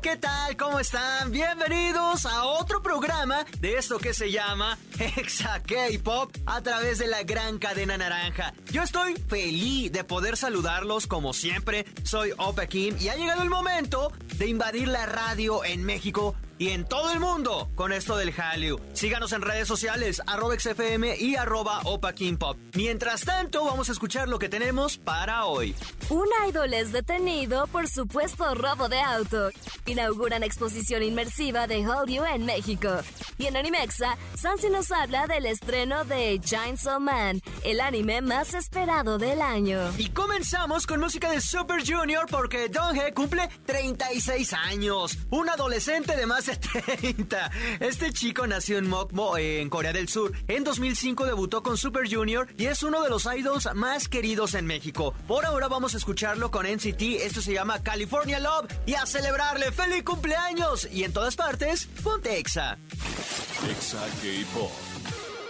¿qué tal? ¿Cómo están? Bienvenidos a otro programa de esto que se llama Exa K-Pop a través de la gran cadena naranja. Yo estoy feliz de poder saludarlos como siempre. Soy Opa Kim y ha llegado el momento de invadir la radio en México y en todo el mundo con esto del Hallyu. Síganos en redes sociales, arroba XFM y arroba Opa King Pop. Mientras tanto, vamos a escuchar lo que tenemos para hoy. Un idol es detenido por supuesto robo de auto. Inauguran exposición inmersiva de Hallyu en México. Y en Animexa, Sansi nos habla del estreno de Chainsaw Man, el anime más esperado del año. Y comenzamos con música de Super Junior porque Donghae cumple 36 años. Un adolescente de más de 30. Este chico nació en Mokmo, en Corea del Sur. En 2005 debutó con Super Junior y es uno de los idols más queridos en México. Por ahora vamos a escucharlo con NCT. Esto se llama California Love y a celebrarle feliz cumpleaños. Y en todas partes, ponte Exa. Exa K-Pop.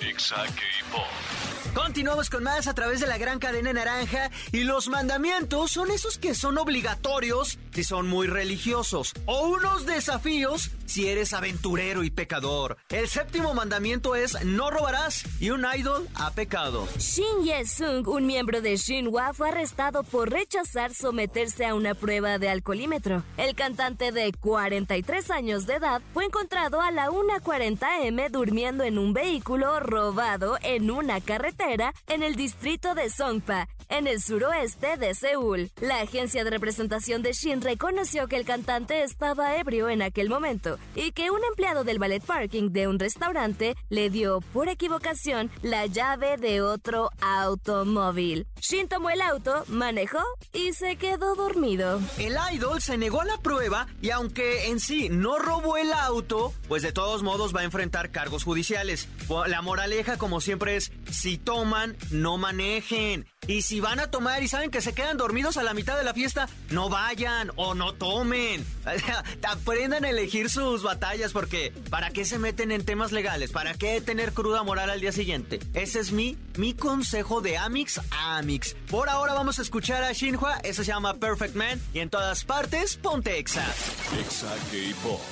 Exa K-Pop. Continuamos con más a través de la gran cadena naranja y los mandamientos son esos que son obligatorios si son muy religiosos o unos desafíos si eres aventurero y pecador. El séptimo mandamiento es no robarás y un idol ha pecado. Shin Ye-sung, un miembro de Shinhwa, fue arrestado por rechazar someterse a una prueba de alcoholímetro. El cantante de 43 años de edad fue encontrado a la 1.40 m durmiendo en un vehículo robado en una carretera en el distrito de Songpa, en el suroeste de Seúl. La agencia de representación de Shin reconoció que el cantante estaba ebrio en aquel momento y que un empleado del ballet parking de un restaurante le dio por equivocación la llave de otro automóvil. Shin tomó el auto, manejó y se quedó dormido. El idol se negó a la prueba y aunque en sí no robó el auto, pues de todos modos va a enfrentar cargos judiciales. La moraleja como siempre es, si toman, no manejen. Y si van a tomar y saben que se quedan dormidos a la mitad de la fiesta, no vayan o no tomen. Aprendan a elegir sus batallas porque ¿para qué se meten en temas legales? ¿Para qué tener cruda moral al día siguiente? Ese es mi, mi consejo de Amix a Amix. Por ahora vamos a escuchar a Shinhua, eso se llama Perfect Man y en todas partes ponte Exa. Exa K-Pop.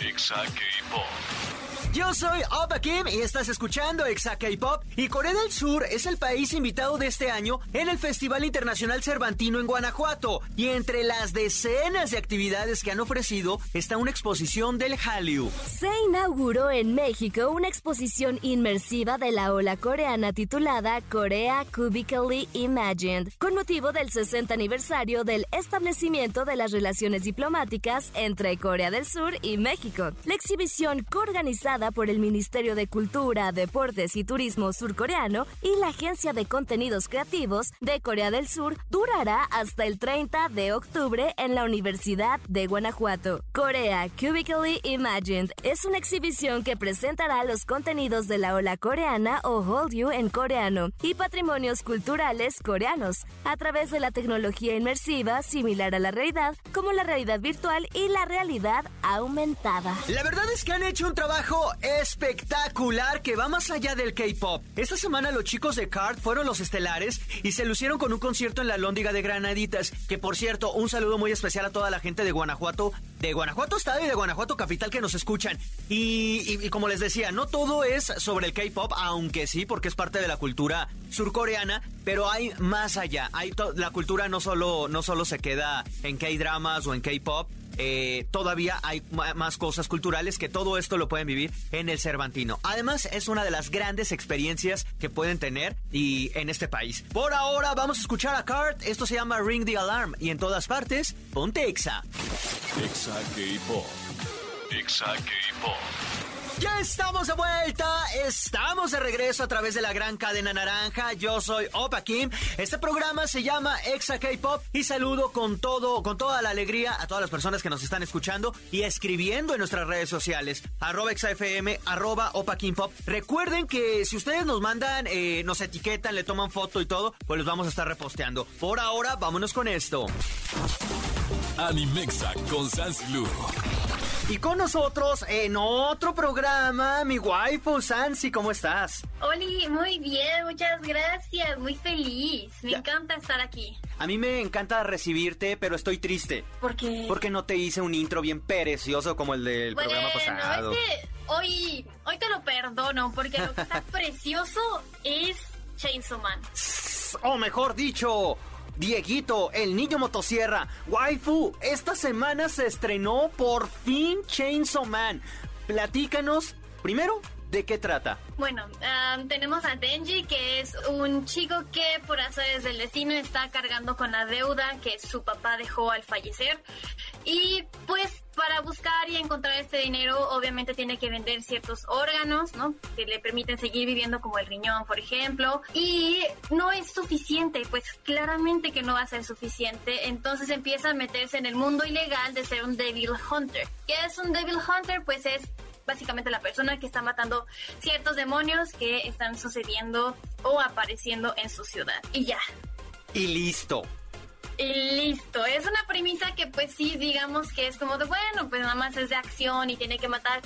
Exa K-Pop. Yo soy Opa Kim y estás escuchando Exa K-Pop. Y Corea del Sur es el país invitado de este año en el Festival Internacional Cervantino en Guanajuato. Y entre las decenas de actividades que han ofrecido está una exposición del Hallyu. Se inauguró en México una exposición inmersiva de la ola coreana titulada Corea Cubically Imagined, con motivo del 60 aniversario del establecimiento de las relaciones diplomáticas entre Corea del Sur y México. La exhibición coorganizada por el Ministerio de Cultura, Deportes y Turismo surcoreano y la Agencia de Contenidos Creativos de Corea del Sur durará hasta el 30 de octubre en la Universidad de Guanajuato. Corea Cubically Imagined es una exhibición que presentará los contenidos de la ola coreana o Hallyu en coreano y patrimonios culturales coreanos a través de la tecnología inmersiva similar a la realidad como la realidad virtual y la realidad aumentada. La verdad es que han hecho un trabajo espectacular que va más allá del K-pop. Esta semana los chicos de Card fueron los estelares y se lucieron con un concierto en la Lóndiga de Granaditas. Que por cierto, un saludo muy especial a toda la gente de Guanajuato, de Guanajuato Estado y de Guanajuato Capital que nos escuchan. Y, y- como les decía, no todo es sobre el K-pop, aunque sí, porque es parte de la cultura surcoreana, pero hay más allá. Hay la cultura no solo, no solo se queda en K-dramas o en K-pop. Eh, todavía hay más cosas culturales que todo esto lo pueden vivir en el Cervantino. Además, es una de las grandes experiencias que pueden tener y en este país. Por ahora vamos a escuchar a Cart. Esto se llama Ring the Alarm y en todas partes, ponte Exa. Exa K-Pop. Exa K-Pop. Ya estamos de vuelta, estamos de regreso a través de la gran cadena naranja. Yo soy Opa Kim. Este programa se llama Exa K-Pop y saludo con todo, con toda la alegría a todas las personas que nos están escuchando y escribiendo en nuestras redes sociales, arroba ExaFM, arroba Opa Kim Pop. Recuerden que si ustedes nos mandan, eh, nos etiquetan, le toman foto y todo, pues los vamos a estar reposteando. Por ahora, vámonos con esto. Animexa con Sans Blue. Y con nosotros en otro programa, mi waifu Sansi, ¿cómo estás? Oli, muy bien, muchas gracias, muy feliz. Me Ya. encanta estar aquí. A mí me encanta recibirte, pero estoy triste. ¿Por qué? Porque no te hice un intro bien precioso como el del bueno, programa pasado. es que hoy, hoy te lo perdono porque lo que está precioso es Chainsaw Man. O mejor dicho, Dieguito, el niño motosierra. Waifu, esta semana se estrenó por fin Chainsaw Man. Platícanos, primero, ¿de qué trata? Bueno, am, tenemos a Denji, que es un chico que por azares del destino está cargando con la deuda que su papá dejó al fallecer. Y pues para buscar y encontrar este dinero, obviamente tiene que vender ciertos órganos, ¿no? Que le permiten seguir viviendo como el riñón, por ejemplo. Y no es suficiente, pues claramente que no va a ser suficiente. Entonces empieza a meterse en el mundo ilegal de ser un Devil Hunter. ¿Qué es un Devil Hunter? Pues es básicamente la persona que está matando ciertos demonios que están sucediendo o apareciendo en su ciudad. Y ya. Y listo. Y listo. Es una premisa que pues sí, digamos que es como de, bueno, pues nada más es de acción y tiene que matar.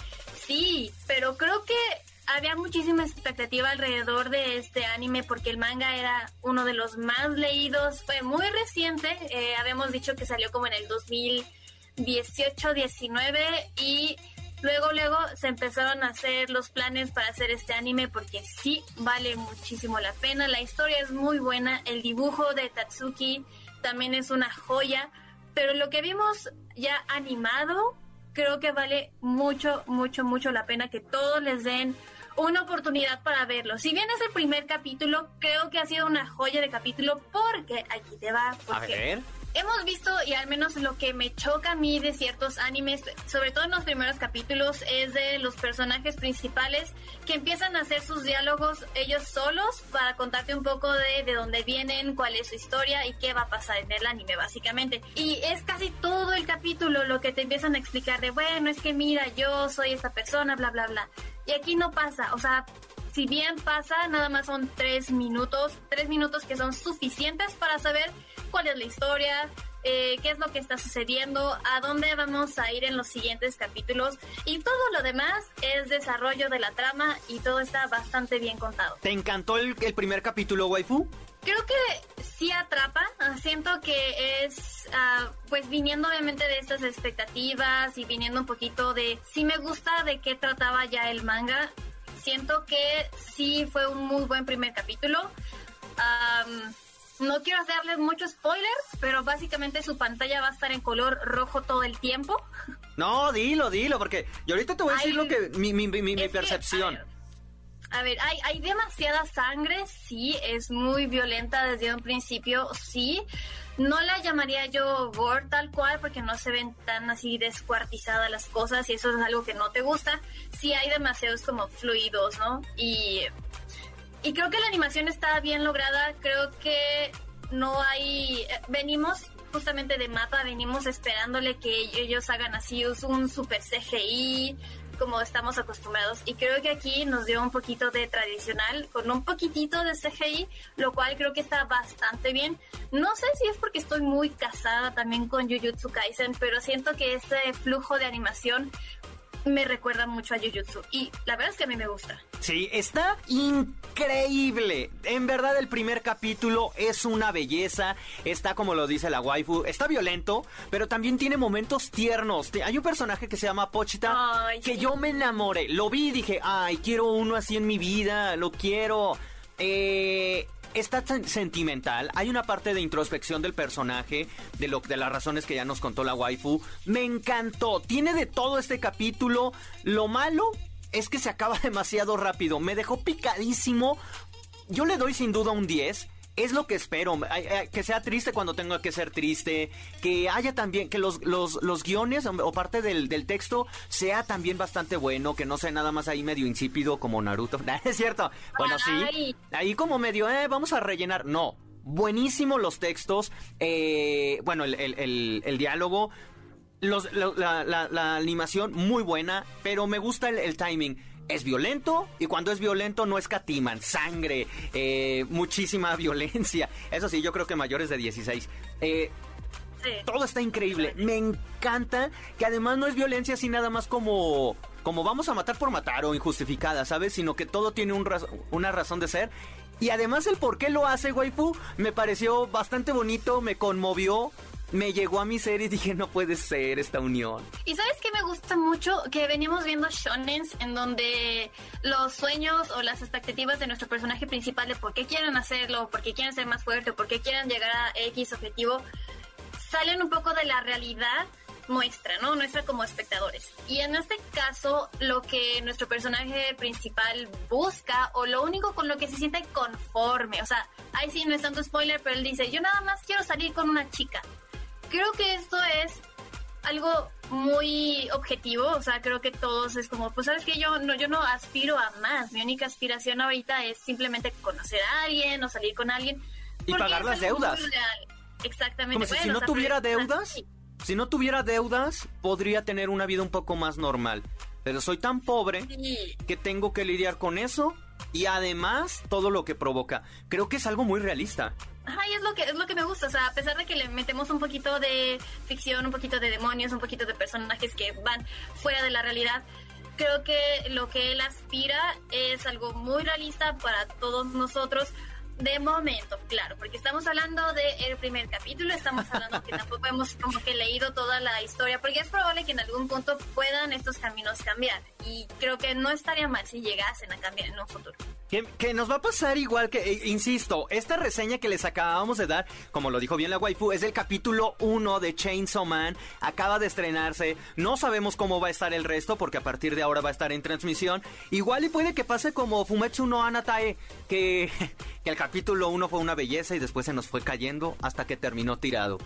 Sí, pero creo que había muchísima expectativa alrededor de este anime porque el manga era uno de los más leídos. Fue muy reciente. eh, habíamos dicho que salió como en el 2018-19 y... Luego, luego se empezaron a hacer los planes para hacer este anime porque sí vale muchísimo la pena. La historia es muy buena, el dibujo de Tatsuki también es una joya, pero lo que vimos ya animado creo que vale mucho, mucho, mucho la pena que todos les den una oportunidad para verlo. Si bien es el primer capítulo, creo que ha sido una joya de capítulo porque aquí te va. A ver. Hemos visto, y al menos lo que me choca a mí de ciertos animes, sobre todo en los primeros capítulos, es de los personajes principales que empiezan a hacer sus diálogos ellos solos para contarte un poco de, de dónde vienen, cuál es su historia y qué va a pasar en el anime, básicamente. Y es casi todo el capítulo lo que te empiezan a explicar de, bueno, es que mira, yo soy esta persona, bla, bla, bla. Y aquí no pasa, o sea, si bien pasa, nada más son tres minutos, tres minutos que son suficientes para saber cuál es la historia, eh, qué es lo que está sucediendo, a dónde vamos a ir en los siguientes capítulos y todo lo demás es desarrollo de la trama y todo está bastante bien contado. ¿Te encantó el, el primer capítulo, waifu? Creo que sí atrapa, ah, siento que es, ah, pues viniendo obviamente de estas expectativas y viniendo un poquito de, sí me gusta de qué trataba ya el manga, siento que sí fue un muy buen primer capítulo. Am, no quiero hacerles mucho spoiler, pero básicamente su pantalla va a estar en color rojo todo el tiempo. No, dilo, dilo, porque yo ahorita te voy a decir lo que mi, mi, mi, mi Es que, percepción. a ver, A ver, hay, hay demasiada sangre, sí, es muy violenta desde un principio, sí. No la llamaría yo gore tal cual porque no se ven tan así descuartizadas las cosas y eso es algo que no te gusta. Sí hay demasiados como fluidos, ¿no? Y, y creo que la animación está bien lograda, creo que no hay... eh, Venimos justamente de mapa, venimos esperándole que ellos hagan así un super CGI, como estamos acostumbrados. Y creo que aquí nos dio un poquito de tradicional, con un poquitito de CGI, lo cual creo que está bastante bien. No sé si es porque estoy muy casada también con Jujutsu Kaisen, pero siento que ese flujo de animación me recuerda mucho a Jujutsu. Y la verdad es que a mí me gusta. Sí, está increíble. En verdad el primer capítulo es una belleza. Está como lo dice la waifu. Está violento, pero también tiene momentos tiernos. Hay un personaje que se llama Pochita Ay, que sí. yo me enamoré. Lo vi y dije, ay, quiero uno así en mi vida. Lo quiero. Eh... Está sen- sentimental, hay una parte de introspección del personaje, de lo de las razones que ya nos contó la waifu. Me encantó, tiene de todo este capítulo. Lo malo es que se acaba demasiado rápido. Me dejó picadísimo. Yo le doy sin duda un 10. Es lo que espero, que sea triste cuando tenga que ser triste, que haya también, que los, los, los guiones o parte del, del, texto sea también bastante bueno, que no sea nada más ahí medio insípido como Naruto. es cierto, bueno, sí, ahí como medio, eh, vamos a rellenar, no. Buenísimo los textos, eh, bueno, el, el, el, diálogo, los, la, la, la, animación muy buena, pero me gusta el timing es violento y cuando es violento no escatiman sangre, eh, muchísima violencia. Eso sí, yo creo que mayores de 16. Eh, todo está increíble. Me encanta que además no es violencia así nada más como como vamos a matar por matar o injustificada, ¿sabes? Sino que todo tiene un una razón de ser. Y además el por qué lo hace, waifu, me pareció bastante bonito, me conmovió me llegó a mi ser y dije, no puede ser esta unión. Y sabes que me gusta mucho que venimos viendo shonens en donde los sueños o las expectativas de nuestro personaje principal de por qué quieren hacerlo, por qué quieren ser más fuerte, por qué quieren llegar a X objetivo, salen un poco de la realidad nuestra, ¿no? Nuestra como espectadores. Y en este caso, lo que nuestro personaje principal busca o lo único con lo que se siente conforme, o sea, ahí sí no es tanto spoiler, pero él dice, yo nada más quiero salir con una chica creo que esto es algo muy objetivo, o sea, creo que todos es como, pues sabes que yo no, yo no aspiro a más, mi única aspiración ahorita es simplemente conocer a alguien o salir con alguien. Y pagar las deudas. Exactamente. si no tuviera deudas, si no tuviera deudas, podría tener una vida un poco más normal. Pero soy tan pobre que tengo que lidiar con eso y además todo lo que provoca. Creo que es algo muy realista. Ajá, y es lo que es lo que me gusta, o sea, a pesar de que le metemos un poquito de ficción, un poquito de demonios, un poquito de personajes que van fuera de la realidad, creo que lo que él aspira es algo muy realista para todos nosotros. De momento, claro, porque estamos hablando del primer capítulo, estamos hablando que tampoco hemos como que leído toda la historia, porque es probable que en algún punto puedan estos caminos cambiar. Y creo que no estaría mal si llegasen a cambiar en un futuro. Que, nos va a pasar igual que, eh, insisto, esta reseña que les acabamos de dar, como lo dijo bien la waifu, es el capítulo 1 de Chainsaw Man, acaba de estrenarse, no sabemos cómo va a estar el resto porque a partir de ahora va a estar en transmisión, igual y puede que pase como Fumetsu no Anatae, que, que el capítulo 1 fue una belleza y después se nos fue cayendo hasta que terminó tirado.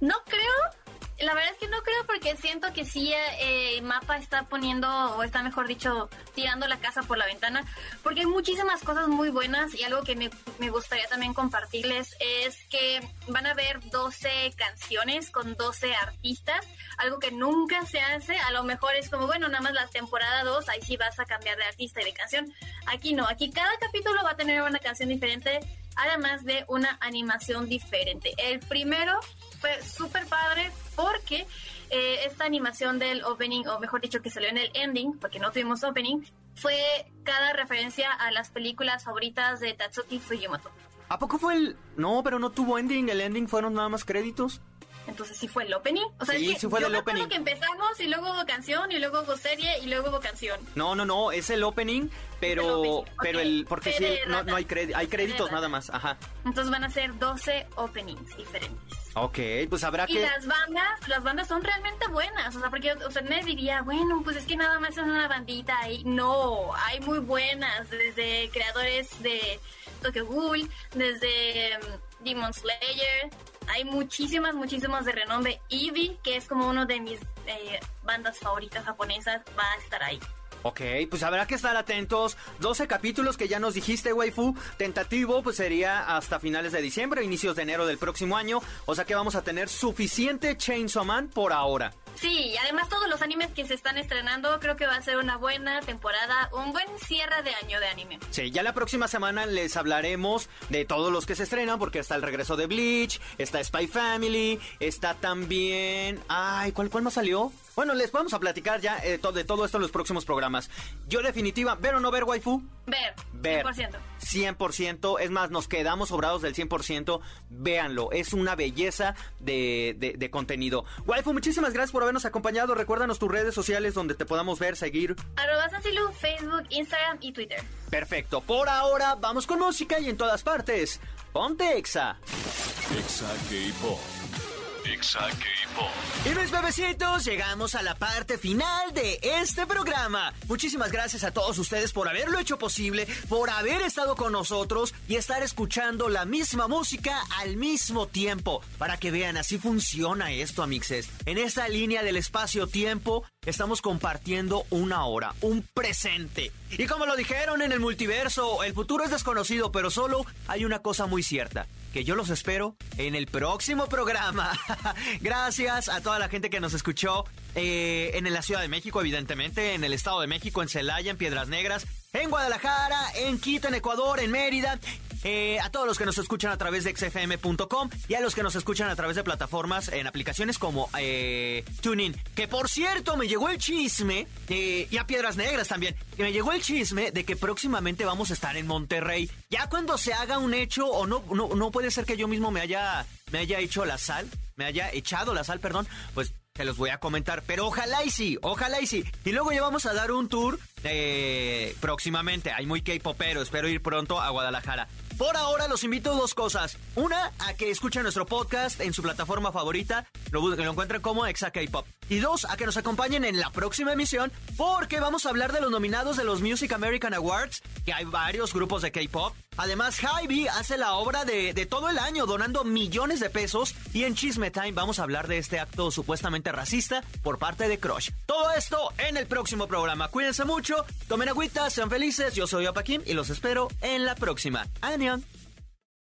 No creo la verdad es que no creo porque siento que sí eh, Mapa está poniendo, o está mejor dicho, tirando la casa por la ventana, porque hay muchísimas cosas muy buenas y algo que me, me gustaría también compartirles es que van a haber 12 canciones con 12 artistas, algo que nunca se hace, a lo mejor es como, bueno, nada más la temporada 2, ahí sí vas a cambiar de artista y de canción, aquí no, aquí cada capítulo va a tener una canción diferente, además de una animación diferente. El primero fue súper padre porque eh, esta animación del opening, o mejor dicho, que salió en el ending, porque no tuvimos opening, fue cada referencia a las películas favoritas de Tatsuki Fujimoto. ¿A poco fue el...? No, pero no tuvo ending, el ending fueron nada más créditos. Entonces sí fue el opening. O sea, sí, es que sí fue yo el opening. que empezamos y luego hubo canción y luego hubo serie y luego hubo canción. No, no, no, es el opening, pero pero el porque sí no, no, hay créditos, hay créditos nada más, ajá. Entonces van a ser 12 openings diferentes. Ok, pues habrá que... Y las bandas, las bandas son realmente buenas, o sea, porque usted me diría, bueno, pues es que nada más es una bandita y no, hay muy buenas, desde creadores de Tokyo Ghoul, desde um, Demon Slayer, hay muchísimas, muchísimas de renombre. Eevee, que es como uno de mis eh, bandas favoritas japonesas, va a estar ahí. Ok, pues habrá que estar atentos. 12 capítulos que ya nos dijiste, waifu. Tentativo, pues sería hasta finales de diciembre, inicios de enero del próximo año. O sea que vamos a tener suficiente Chainsaw Man por ahora. Sí, y además todos los animes que se están estrenando, creo que va a ser una buena temporada, un buen cierre de año de anime. Sí, ya la próxima semana les hablaremos de todos los que se estrenan, porque está el regreso de Bleach, está Spy Family, está también... Ay, ¿cuál, cuál más salió? Bueno, les vamos a platicar ya eh, de todo esto en los próximos programas. Yo definitiva, ¿ver o no ver, waifu? Ver, ver. 100%. 100%. Es más, nos quedamos sobrados del 100%. Véanlo, es una belleza de, de, contenido. Waifu, muchísimas gracias por habernos acompañado. Recuérdanos tus redes sociales donde te podamos ver, seguir. Arroba Facebook, Instagram y Twitter. Perfecto. Por ahora, vamos con música y en todas partes. Ponte Exa. Exa K-Pop. Y mis bebecitos, llegamos a la parte final de este programa. Muchísimas gracias a todos ustedes por haberlo hecho posible, por haber estado con nosotros y estar escuchando la misma música al mismo tiempo. Para que vean, así funciona esto, amixes. En esta línea del espacio-tiempo, estamos compartiendo una hora, un presente. Y como lo dijeron en el multiverso, el futuro es desconocido, pero solo hay una cosa muy cierta que yo los espero en el próximo programa. Gracias a toda la gente que nos escuchó eh, en la Ciudad de México, evidentemente, en el Estado de México, en Celaya, en Piedras Negras, en Guadalajara, en Quito, en Ecuador, en Mérida eh, a todos los que nos escuchan a través de xfm.com y a los que nos escuchan a través de plataformas en aplicaciones como eh, TuneIn. Que por cierto, me llegó el chisme, eh, y a Piedras Negras también, que me llegó el chisme de que próximamente vamos a estar en Monterrey. Ya cuando se haga un hecho, o no, no, no puede ser que yo mismo me haya, me haya hecho la sal, me haya echado la sal, perdón, pues se los voy a comentar. Pero ojalá y sí, ojalá y sí. Y luego ya vamos a dar un tour eh, próximamente. Hay muy K-popero, espero ir pronto a Guadalajara. Por ahora los invito a dos cosas. Una, a que escuchen nuestro podcast en su plataforma favorita, lo, lo encuentren como Exa K-Pop. Y dos, a que nos acompañen en la próxima emisión, porque vamos a hablar de los nominados de los Music American Awards, que hay varios grupos de K-Pop. Además, Hybe hace la obra de, de todo el año, donando millones de pesos. Y en Chisme Time vamos a hablar de este acto supuestamente racista por parte de Crush. Todo esto en el próximo programa. Cuídense mucho, tomen agüita, sean felices. Yo soy Opa Kim y los espero en la próxima. Adiós opinión.